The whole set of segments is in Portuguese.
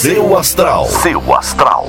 Seu astral. Seu astral.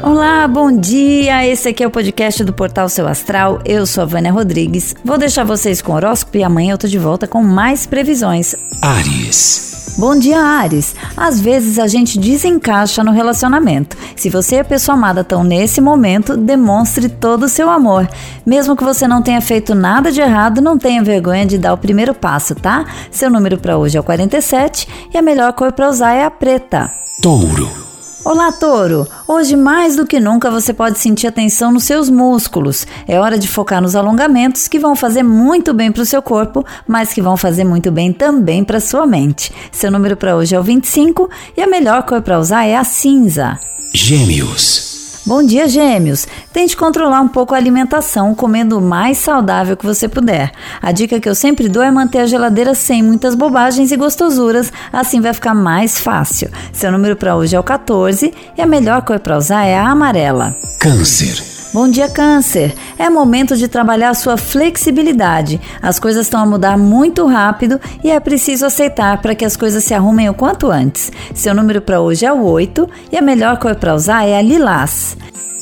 Olá, bom dia! Esse aqui é o podcast do Portal Seu Astral. Eu sou a Vânia Rodrigues. Vou deixar vocês com o horóscopo e amanhã eu tô de volta com mais previsões. Ares. Bom dia, Ares. Às vezes a gente desencaixa no relacionamento. Se você e a pessoa amada estão nesse momento, demonstre todo o seu amor. Mesmo que você não tenha feito nada de errado, não tenha vergonha de dar o primeiro passo, tá? Seu número para hoje é o 47 e a melhor cor para usar é a preta. Touro. Olá, Touro! Hoje, mais do que nunca, você pode sentir a tensão nos seus músculos. É hora de focar nos alongamentos que vão fazer muito bem para o seu corpo, mas que vão fazer muito bem também para sua mente. Seu número para hoje é o 25 e a melhor cor para usar é a cinza. Gêmeos. Bom dia, gêmeos! Tente controlar um pouco a alimentação, comendo o mais saudável que você puder. A dica que eu sempre dou é manter a geladeira sem muitas bobagens e gostosuras, assim vai ficar mais fácil. Seu número para hoje é o 14 e a melhor cor para usar é a amarela. Câncer. Bom dia, Câncer! É momento de trabalhar sua flexibilidade. As coisas estão a mudar muito rápido e é preciso aceitar para que as coisas se arrumem o quanto antes. Seu número para hoje é o 8 e a melhor cor para usar é a lilás.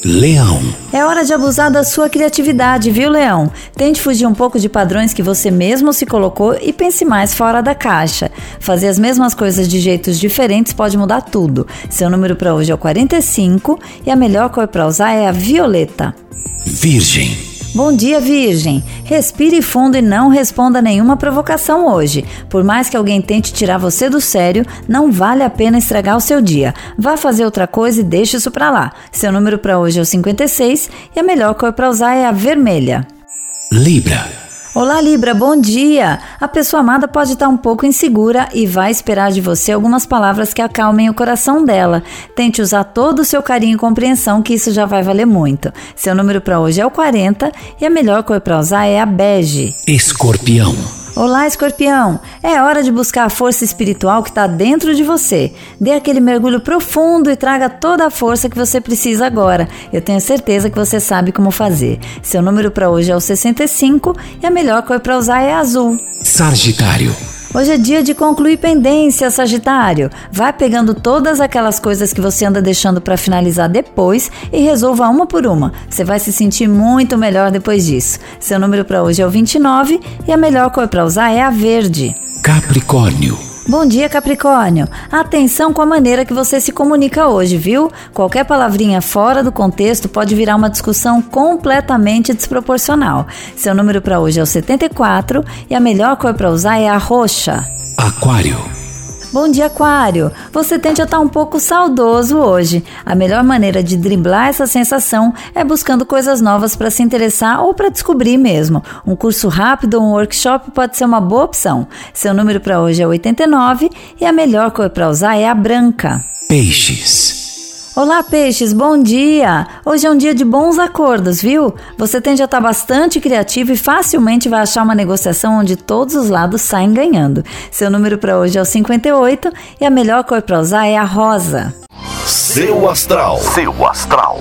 Leão. É hora de abusar da sua criatividade, viu, Leão? Tente fugir um pouco de padrões que você mesmo se colocou e pense mais fora da caixa. Fazer as mesmas coisas de jeitos diferentes pode mudar tudo. Seu número para hoje é o 45 e a melhor cor para usar é a violeta. Virgem. Bom dia, Virgem. Respire fundo e não responda nenhuma provocação hoje. Por mais que alguém tente tirar você do sério, não vale a pena estragar o seu dia. Vá fazer outra coisa e deixe isso para lá. Seu número para hoje é o 56 e a melhor cor para usar é a vermelha. Libra. Olá, Libra, bom dia! A pessoa amada pode estar um pouco insegura e vai esperar de você algumas palavras que acalmem o coração dela. Tente usar todo o seu carinho e compreensão, que isso já vai valer muito. Seu número para hoje é o 40 e a melhor cor para usar é a bege. Escorpião. Olá, escorpião! É hora de buscar a força espiritual que está dentro de você. Dê aquele mergulho profundo e traga toda a força que você precisa agora. Eu tenho certeza que você sabe como fazer. Seu número para hoje é o 65 e a melhor cor para usar é azul. Sagitário. Hoje é dia de concluir pendência, Sagitário. Vai pegando todas aquelas coisas que você anda deixando para finalizar depois e resolva uma por uma. Você vai se sentir muito melhor depois disso. Seu número para hoje é o 29 e a melhor cor para usar é a verde. Capricórnio. Bom dia, Capricórnio. Atenção com a maneira que você se comunica hoje, viu? Qualquer palavrinha fora do contexto pode virar uma discussão completamente desproporcional. Seu número para hoje é o 74 e a melhor cor para usar é a roxa. Aquário. Bom dia, Aquário! Você tende a estar um pouco saudoso hoje. A melhor maneira de driblar essa sensação é buscando coisas novas para se interessar ou para descobrir mesmo. Um curso rápido ou um workshop pode ser uma boa opção. Seu número para hoje é 89 e a melhor cor para usar é a branca. Peixes. Olá, peixes, bom dia! Hoje é um dia de bons acordos, viu? Você tende a estar bastante criativo e facilmente vai achar uma negociação onde todos os lados saem ganhando. Seu número para hoje é o 58 e a melhor cor para usar é a rosa. Seu astral. Seu astral.